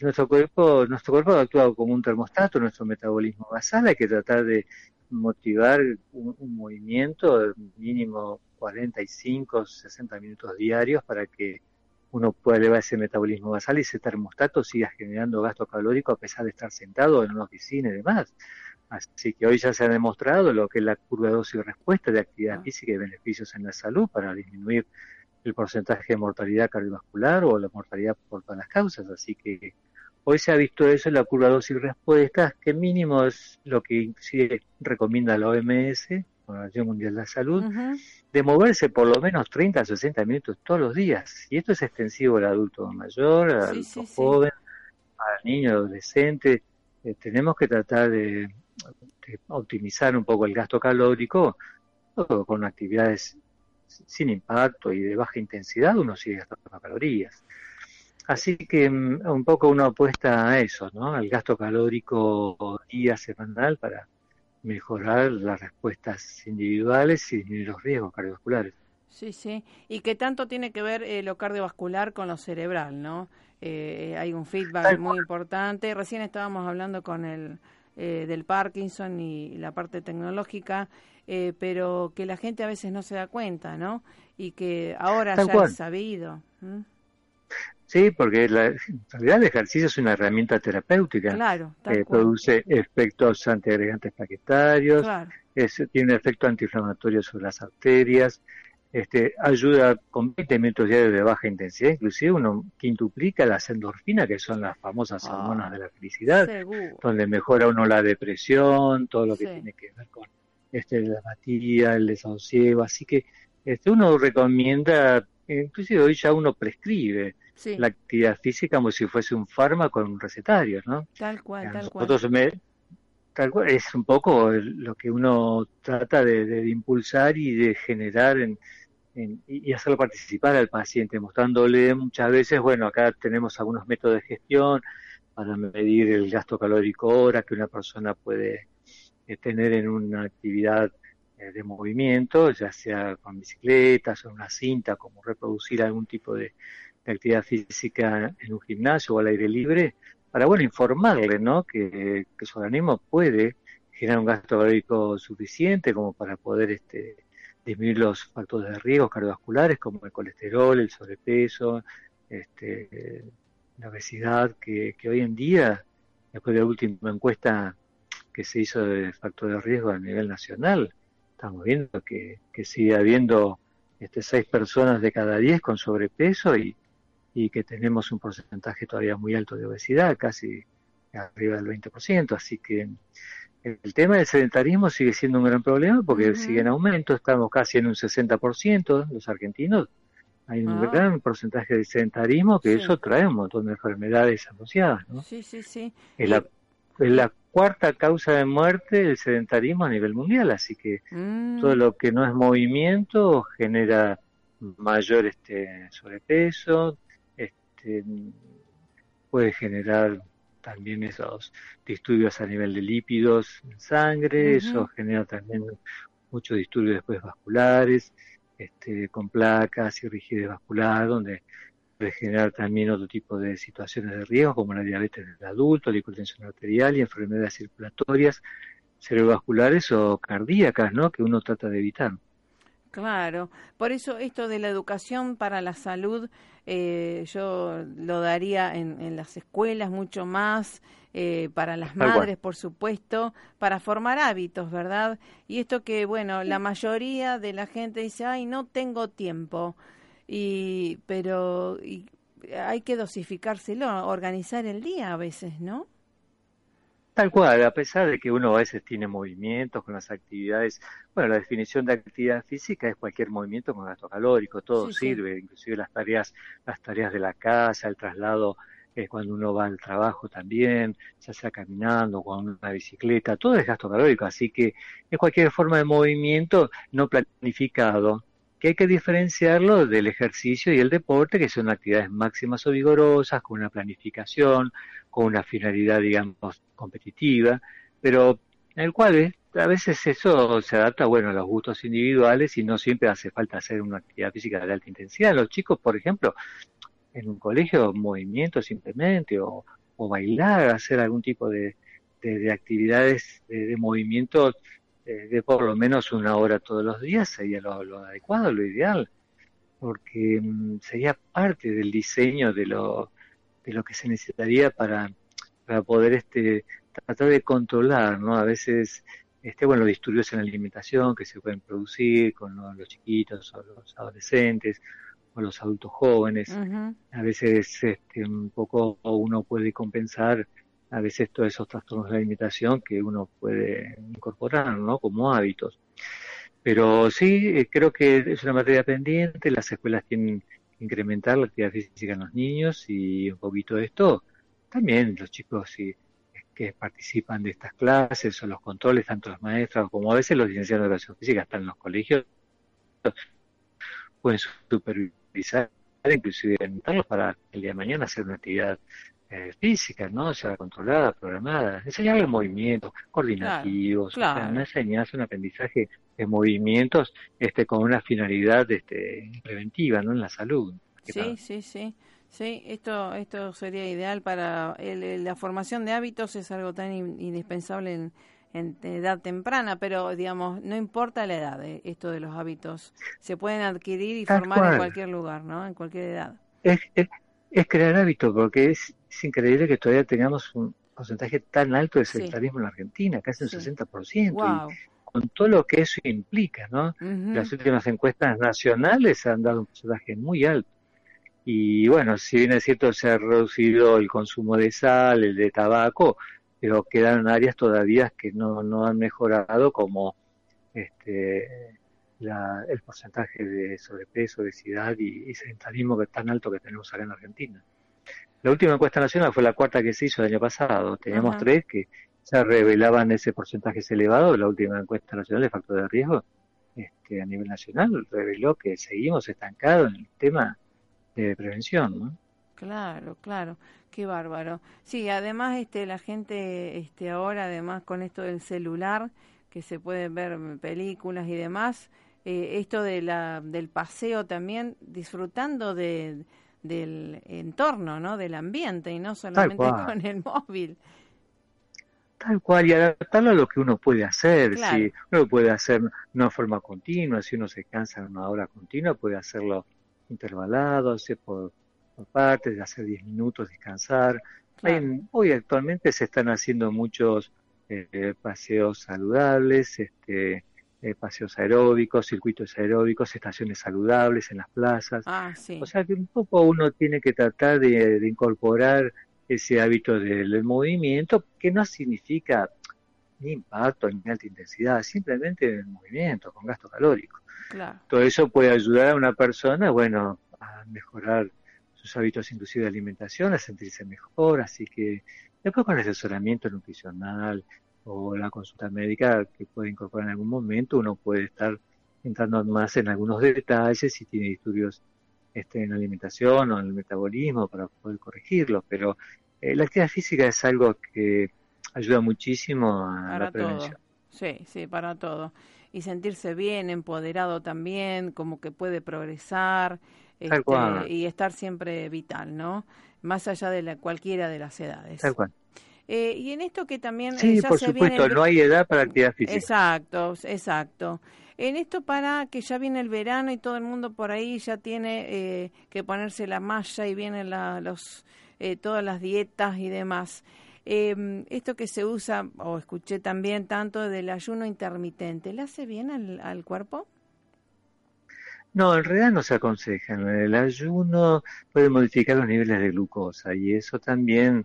nuestro cuerpo, nuestro cuerpo actúa como un termostato, nuestro metabolismo basal, hay que tratar de motivar un, movimiento de mínimo 45, 60 minutos diarios para que uno puede elevar ese metabolismo basal y ese termostato siga generando gasto calórico a pesar de estar sentado en una oficina y demás. Así que hoy ya se ha demostrado lo que es la curva de dosis respuesta de actividad ah. física y beneficios en la salud para disminuir el porcentaje de mortalidad cardiovascular o la mortalidad por todas las causas. Así que hoy se ha visto eso en la curva de dosis respuesta, que mínimo es lo que inclusive recomienda la OMS, la Organización Mundial de la Salud, de moverse por lo menos 30 a 60 minutos todos los días. Y esto es extensivo al adulto mayor, al adulto joven, al niño, adolescente. Eh, tenemos que tratar de optimizar un poco el gasto calórico con actividades sin impacto y de baja intensidad, uno sigue gastando calorías. Así que mm, un poco uno apuesta a eso, ¿no? Al gasto calórico día semanal para mejorar las respuestas individuales y disminuir los riesgos cardiovasculares. Sí, sí. ¿Y qué tanto tiene que ver eh, lo cardiovascular con lo cerebral, no? Eh, hay un feedback muy importante. Recién estábamos hablando con el eh, del Parkinson y la parte tecnológica, eh, pero que la gente a veces no se da cuenta, ¿no? Y que ahora ya es sabido. Sí, porque la, en realidad el ejercicio es una herramienta terapéutica claro, que produce efectos antiagregantes plaquetarios, tiene un efecto antiinflamatorio sobre las arterias, este, ayuda con 20 minutos diarios de baja intensidad, inclusive uno quintuplica las endorfinas, que son las famosas ah, hormonas de la felicidad, donde mejora uno la depresión, todo lo que tiene que ver con este, la apatía, el desasosiego, así que este, uno recomienda, inclusive hoy ya uno prescribe la actividad física como si fuese un fármaco en un recetario, ¿no? Tal cual, tal cual. tal cual. Es un poco lo que uno trata de impulsar y de generar en, y hacerlo participar al paciente, mostrándole muchas veces, bueno, acá tenemos algunos métodos de gestión para medir el gasto calórico hora que una persona puede tener en una actividad eh, de movimiento, ya sea con bicicletas o una cinta, como reproducir algún tipo de, actividad física en un gimnasio o al aire libre, para, bueno, informarle, ¿no? Que, que su organismo puede generar un gasto calórico suficiente como para poder este, disminuir los factores de riesgo cardiovasculares como el colesterol, el sobrepeso, este, la obesidad, que, hoy en día, después de la última encuesta que se hizo de factor de riesgo a nivel nacional, estamos viendo que, sigue habiendo este, seis personas de cada diez con sobrepeso y, y que tenemos un porcentaje todavía muy alto de obesidad, casi arriba del 20%, así que el tema del sedentarismo sigue siendo un gran problema porque sigue en aumento, estamos casi en un 60% los argentinos. Hay un ah. gran porcentaje de sedentarismo que eso trae un montón de enfermedades asociadas. ¿no? Sí, sí, sí. Es la, cuarta causa de muerte el sedentarismo a nivel mundial, así que mm. todo lo que no es movimiento genera mayor este sobrepeso, este, puede generar también esos disturbios a nivel de lípidos en sangre, eso genera también muchos disturbios después vasculares, este, con placas y rigidez vascular, donde puede generar también otro tipo de situaciones de riesgo, como la diabetes del adulto, la hipertensión arterial y enfermedades circulatorias cerebrovasculares o cardíacas, ¿no? Que uno trata de evitar. Claro, por eso esto de la educación para la salud eh, yo lo daría en, las escuelas mucho más, eh, para las madres, por supuesto, para formar hábitos, ¿verdad? Y esto que, bueno, la mayoría de la gente dice, ay, no tengo tiempo, y, pero hay que dosificárselo, organizar el día a veces, ¿no? Tal cual, a pesar de que uno a veces tiene movimientos con las actividades, bueno, la definición de actividad física es cualquier movimiento con gasto calórico, todo sirve, inclusive las tareas, las tareas de la casa, el traslado eh, cuando uno va al trabajo también, ya sea caminando, con una bicicleta, todo es gasto calórico, así que es cualquier forma de movimiento no planificado, que hay que diferenciarlo del ejercicio y el deporte, que son actividades máximas o vigorosas, con una planificación, con una finalidad, digamos, competitiva, pero en el cual eh, a veces eso se adapta, bueno, a los gustos individuales y no siempre hace falta hacer una actividad física de alta intensidad. Los chicos, por ejemplo, en un colegio, movimiento simplemente, o, bailar, hacer algún tipo de, de, actividades de, movimiento eh, de por lo menos una hora todos los días sería lo, adecuado, lo ideal. porque mm, sería parte del diseño de lo, de lo que se necesitaría para, para poder este, tratar de controlar, ¿no? A veces, este, bueno, los disturbios en la alimentación que se pueden producir con los, chiquitos o los adolescentes o los adultos jóvenes. A veces este, un poco uno puede compensar a veces todos esos trastornos de alimentación que uno puede incorporar, ¿no? Como hábitos. Pero sí, eh, creo que es una materia pendiente, las escuelas tienen que incrementar la actividad física en los niños y un poquito de esto. También los chicos sí, que participan de estas clases o los controles, tanto los maestros como a veces los licenciados de educación física están en los colegios, pueden supervisar, inclusive para el día de mañana hacer una actividad eh, física, ¿no? O sea, controlada, programada, enseñarle movimientos coordinativos, claro, una enseñanza, un aprendizaje de movimientos este, con una finalidad este, preventiva, ¿no? En la salud. Sí, sí, sí. Sí, esto, esto sería ideal para la formación de hábitos, es algo tan indispensable en, en, edad temprana, pero digamos, no importa la edad, eh, esto de los hábitos, se pueden adquirir y formar en cualquier lugar, ¿no? En cualquier edad. Es, es, crear hábitos, porque es, increíble que todavía tengamos un porcentaje tan alto de sedentarismo en la Argentina, casi un 60% con todo lo que eso implica, ¿no? Las últimas encuestas nacionales han dado un porcentaje muy alto. Y bueno, si bien es cierto, se ha reducido el consumo de sal, el de tabaco, pero quedan áreas todavía que no, no han mejorado, como este, el porcentaje de sobrepeso, obesidad y, y sedentarismo que es tan alto que tenemos acá en Argentina. La última encuesta nacional fue la cuarta que se hizo el año pasado. Teníamos tres que se revelaban ese porcentaje elevado. La última encuesta nacional de factor de riesgo este, a nivel nacional reveló que seguimos estancados en el tema de prevención. ¿no? Claro, claro, qué bárbaro. Sí, además este, la gente este, ahora, además con esto del celular, que se pueden ver películas y demás, eh, esto de la, del paseo también, disfrutando de, del entorno, ¿no? Del ambiente y no solamente con el móvil. Tal cual, y adaptarlo a lo que uno puede hacer. Si uno puede hacer de forma continua, si uno se cansa en una hora continua, puede hacerlo intervalado, hacer por, partes, de hacer 10 minutos, descansar. hoy actualmente se están haciendo muchos eh, paseos saludables, este, eh, paseos aeróbicos, circuitos aeróbicos, estaciones saludables en las plazas. Ah, o sea que un poco uno tiene que tratar de incorporar ese hábito del movimiento, que no significa ni impacto ni alta intensidad, simplemente el movimiento con gasto calórico. Todo eso puede ayudar a una persona, bueno, a mejorar sus hábitos inclusive de alimentación, a sentirse mejor, así que después con el asesoramiento nutricional o la consulta médica que puede incorporar en algún momento, uno puede estar entrando más en algunos detalles si tiene disturbios este, en la alimentación o en el metabolismo para poder corregirlo, pero eh, la actividad física es algo que ayuda muchísimo a la prevención. Sí, sí, para todo. Y sentirse bien, empoderado también, como que puede progresar este, y estar siempre vital, ¿no? Más allá de la, cualquiera de las edades. Tal cual. Eh, y en esto que también... Sí, por supuesto, no hay edad para actividad física. Exacto, exacto. En esto para que ya viene el verano y todo el mundo por ahí ya tiene eh, que ponerse la malla y vienen la, los, eh, todas las dietas y demás. Eh, esto que se usa, o escuché también tanto del ayuno intermitente, ¿le hace bien al, al cuerpo? No, en realidad no se aconseja. El ayuno puede modificar los niveles de glucosa y eso también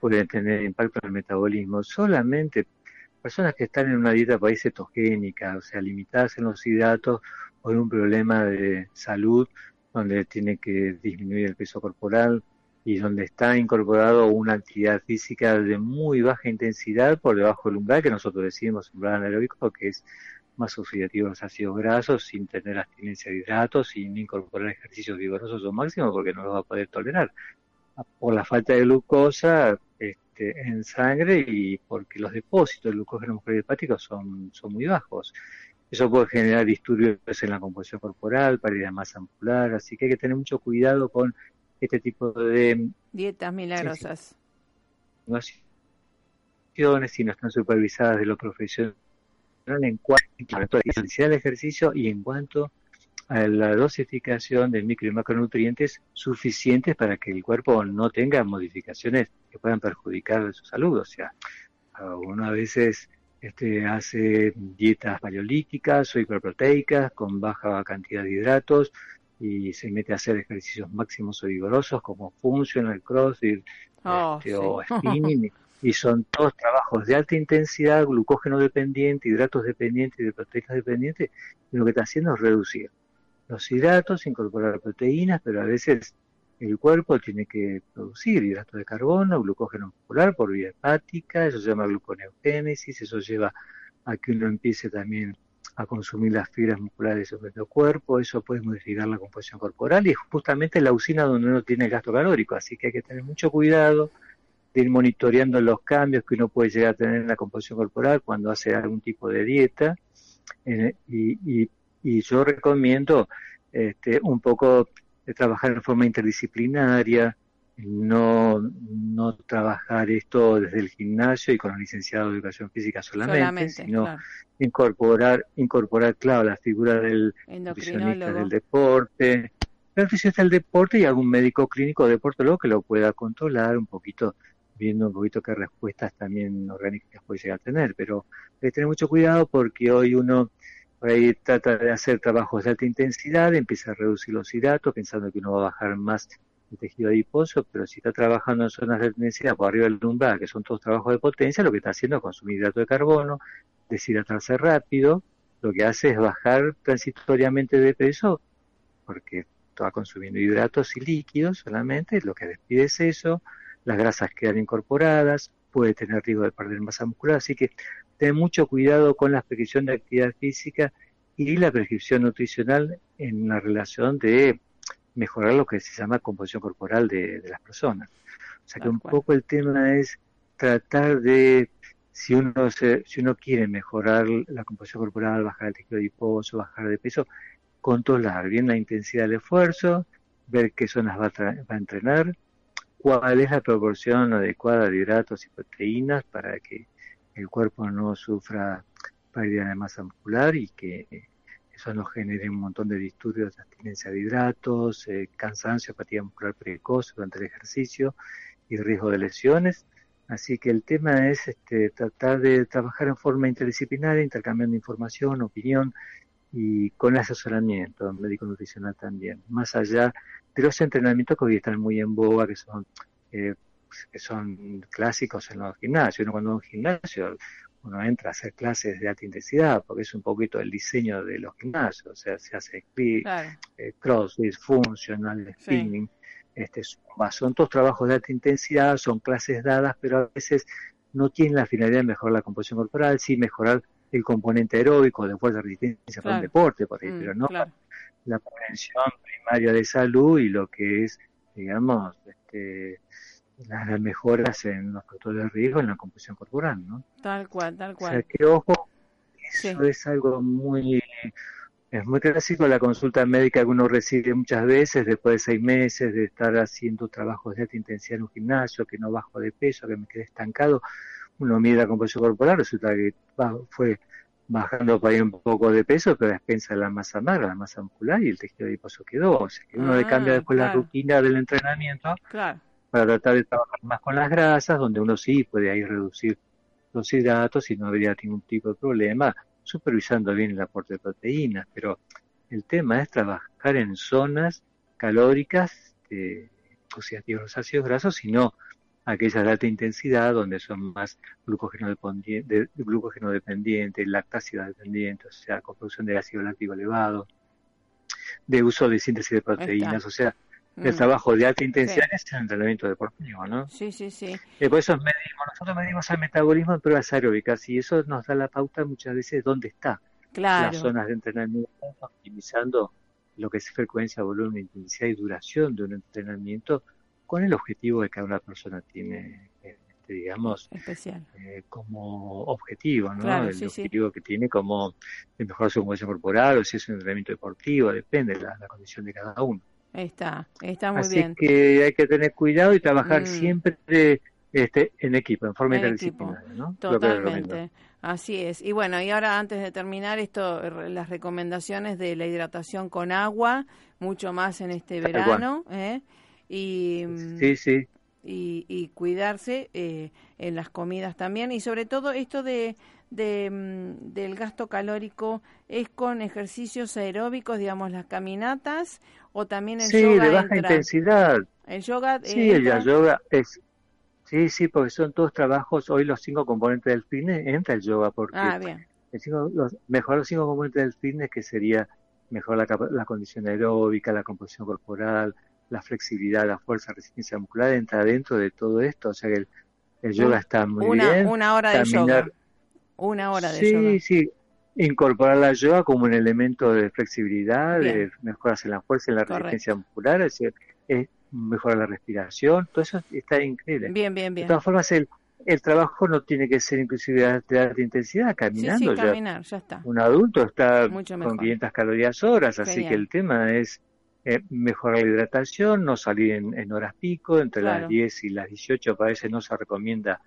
puede tener impacto en el metabolismo. Solamente personas que están en una dieta país cetogénica, o sea, limitadas en los hidratos en un problema de salud donde tiene que disminuir el peso corporal y donde está incorporado una actividad física de muy baja intensidad por debajo del umbral que nosotros decimos umbral anaeróbico que es más oxidativo los ácidos grasos sin tener abstinencia de hidratos sin incorporar ejercicios vigorosos o máximos porque no los va a poder tolerar por la falta de glucosa este, en sangre y porque los depósitos de glucógeno hepático son, son muy bajos. Eso puede generar disturbios en la composición corporal, pérdida de masa muscular, así que hay que tener mucho cuidado con este tipo de dietas milagrosas. Si no están supervisadas de lo profesional en cuanto a la intensidad del ejercicio y en cuanto la dosificación de micro y macronutrientes suficientes para que el cuerpo no tenga modificaciones que puedan perjudicar su salud. O sea, uno a veces este, hace dietas paleolíticas o hiperproteicas con baja cantidad de hidratos y se mete a hacer ejercicios máximos o vigorosos como funcional, crossfit Oh, este, sí. o spinning y son todos trabajos de alta intensidad, glucógeno dependiente, hidratos dependientes y de proteínas dependientes, y lo que está haciendo es reducir los hidratos, incorporar proteínas, pero a veces el cuerpo tiene que producir hidratos de carbono, glucógeno muscular por vía hepática, eso se llama gluconeogénesis, eso lleva a que uno empiece también a consumir las fibras musculares sobre el cuerpo, eso puede modificar la composición corporal y es justamente la usina donde uno tiene el gasto calórico, así que hay que tener mucho cuidado de ir monitoreando los cambios que uno puede llegar a tener en la composición corporal cuando hace algún tipo de dieta eh, y, y, y, yo recomiendo este, un poco de trabajar en forma interdisciplinaria, no, no trabajar esto desde el gimnasio y con los licenciados de educación física solamente, Solamente, sino claro. incorporar, incorporar, claro, la figura del nutricionista del deporte, el nutricionista del deporte y algún médico clínico deportólogo que lo pueda controlar un poquito, viendo un poquito qué respuestas también orgánicas puede llegar a tener. Pero hay que tener mucho cuidado porque hoy uno por ahí trata de hacer trabajos de alta intensidad, empieza a reducir los hidratos pensando que uno va a bajar más el tejido adiposo, pero si está trabajando en zonas de intensidad por arriba del umbral, que son todos trabajos de potencia, lo que está haciendo es consumir hidrato de carbono, deshidratarse rápido, lo que hace es bajar transitoriamente de peso, porque está consumiendo hidratos y líquidos solamente, lo que despide es eso, las grasas quedan incorporadas, puede tener riesgo de perder masa muscular, así que ten mucho cuidado con la prescripción de actividad física y la prescripción nutricional en la relación de mejorar lo que se llama composición corporal de, de las personas. O sea que un poco el tema es tratar de, si uno, se, si uno quiere mejorar la composición corporal, bajar el tejido adiposo, bajar de peso, controlar bien la intensidad del esfuerzo, ver qué zonas va a, va a entrenar, cuál es la proporción adecuada de hidratos y proteínas para que el cuerpo no sufra pérdida de masa muscular y que eso no genere un montón de disturbios de abstinencia de hidratos, eh, cansancio, fatiga muscular precoz durante el ejercicio y riesgo de lesiones. Así que el tema es este, tratar de trabajar en forma interdisciplinaria, intercambiando información, opinión y con asesoramiento médico nutricional también, más allá de los entrenamientos que hoy están muy en boga, que son eh, que son clásicos en los gimnasios. Uno cuando va a un gimnasio, uno entra a hacer clases de alta intensidad, porque es un poquito el diseño de los gimnasios, o sea, se hace cli- Claro. eh, crossfit, funcional, Sí. spinning, este, zumba. son todos trabajos de alta intensidad, son clases dadas, pero a veces no tienen la finalidad de mejorar la composición corporal, sí mejorar el componente aeróbico de fuerza y resistencia para un deporte, por ahí, Mm, pero no claro. la prevención primaria de salud y lo que es, digamos, este, las, las mejoras en los factores de riesgo en la composición corporal, ¿no? Tal cual, tal O sea cual. que ojo, eso Sí. es algo muy, es muy clásico la consulta médica que uno recibe muchas veces después de seis meses de estar haciendo trabajos de alta intensidad en un gimnasio, que no bajo de peso, que me quedé estancado. Uno mide la composición corporal, resulta que va- fue bajando por ahí un poco de peso, pero a expensas de la masa magra, la masa muscular y el tejido adiposo quedó. O sea que uno le Ah, cambia después la rutina del entrenamiento Claro. para tratar de trabajar más con las grasas, donde uno sí puede ahí reducir los hidratos y no habría ningún tipo de problema, supervisando bien el aporte de proteínas. Pero el tema es trabajar en zonas calóricas, eh, oxidativas los ácidos grasos, sino aquellas de alta intensidad, donde son más glucógeno, dependiente, de, glucógeno dependiente, lactácida dependiente, o sea, con producción de ácido láctico elevado, de uso de síntesis de proteínas, o sea, el Mm. trabajo de alta intensidad es el entrenamiento deportivo, ¿no? Sí, sí, sí. Y por eso medimos, nosotros medimos el metabolismo en pruebas aeróbicas y eso nos da la pauta muchas veces dónde está Claro. las zonas de entrenamiento, optimizando lo que es frecuencia, volumen, intensidad y duración de un entrenamiento con el objetivo de que cada una persona tiene, este, digamos, Especial. eh, como objetivo, ¿no? Claro, el sí, sí. objetivo que tiene como de mejorar su composición corporal o si es un entrenamiento deportivo, depende de la, la condición de cada uno. Está, está muy Así bien. que hay que tener cuidado y trabajar Mm. siempre este, en equipo, en forma interdisciplinaria. ¿no? Totalmente. Así es. Y bueno, y ahora antes de terminar esto, las recomendaciones de la hidratación con agua, mucho más en este verano, ¿eh? Y, sí, sí. Y, y cuidarse eh, en las comidas también, y sobre todo esto de, de, mm, del gasto calórico es con ejercicios aeróbicos, digamos, las caminatas, o también el sí, yoga. de baja intensidad. El yoga. Sí, el yoga es Sí, sí, porque son todos trabajos, hoy los cinco componentes del fitness, entra el yoga, porque ah, bien. los, mejor los cinco componentes del fitness, que sería mejor la, la condición aeróbica, la composición corporal, la flexibilidad, la fuerza, la resistencia muscular, entra dentro de todo esto, o sea que el, yoga está muy una, bien. Una hora de yoga. Una hora de sí, yoga. Sí, sí, incorporar la yoga como un elemento de flexibilidad, de mejoras en la fuerza y en la resistencia muscular, es decir, es mejora la respiración, todo eso está increíble. Bien, bien, bien. De todas formas, el, el trabajo no tiene que ser inclusive de alta intensidad, caminando. Sí, sí, caminar, ya está. Un adulto está con 500 calorías horas, así que el tema es eh, mejorar la hidratación, no salir en, horas pico, entre las 10 y las 18 parece no se recomienda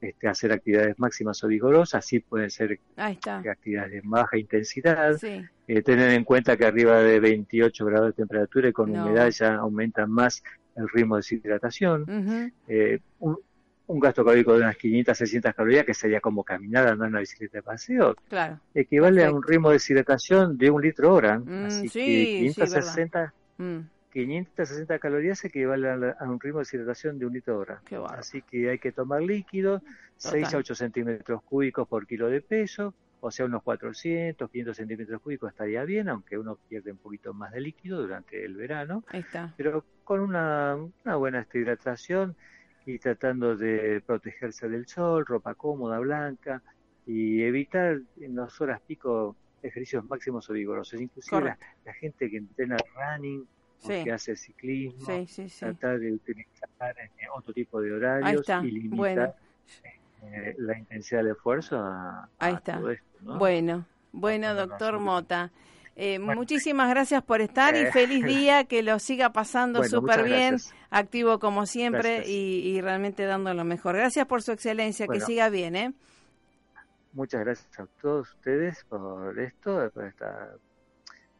este, hacer actividades máximas o vigorosas, sí pueden ser actividades de baja intensidad, eh, tener en cuenta que arriba de 28 grados de temperatura y con humedad ya aumenta más el ritmo de deshidratación, eh, un, gasto calórico de unas 500, 600 calorías, que sería como caminar, andar en una bicicleta de paseo, equivale a un ritmo de deshidratación de un litro hora, mm, así que 560... 560 calorías equivale a, un ritmo de deshidratación de un litro hora. Así que hay que tomar líquido, 6 a 8 centímetros cúbicos por kilo de peso, o sea, unos 400, 500 centímetros cúbicos estaría bien, aunque uno pierde un poquito más de líquido durante el verano. Pero con una, una buena hidratación y tratando de protegerse del sol, ropa cómoda, blanca, y evitar en las horas pico ejercicios máximos o vigorosos. Inclusive la, la, gente que entrena running que hace ciclismo, tratar de utilizar eh, otro tipo de horarios y limitar eh, la intensidad del esfuerzo a, Ahí está. Bueno, bueno, doctor Mota. Eh, muchísimas gracias por estar y feliz día, que lo siga pasando súper bien, activo como siempre y, realmente dando lo mejor. Gracias por su excelencia, que siga bien. ¿eh? Muchas gracias a todos ustedes por esto, por esta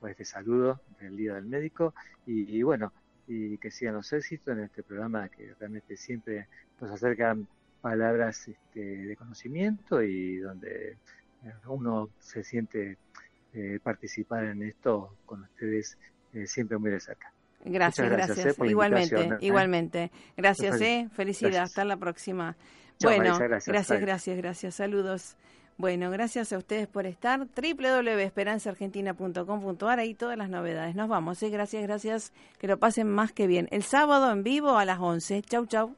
este saludo del Día del Médico y, bueno, y que sigan los éxitos en este programa que realmente siempre nos acercan palabras este, de conocimiento y donde eh, uno se siente eh, participar en esto con ustedes eh, siempre muy de cerca. Gracias, gracias. igualmente, igualmente. Gracias, eh. Felicidad. Hasta la próxima. bueno, gracias, gracias, gracias. Saludos. Bueno, gracias a ustedes por estar. www.esperanzaargentina.com.ar, ahí todas las novedades. Nos vamos, ¿eh? Gracias, gracias. Que lo pasen más que bien. El sábado en vivo a las 11. Chau, chau.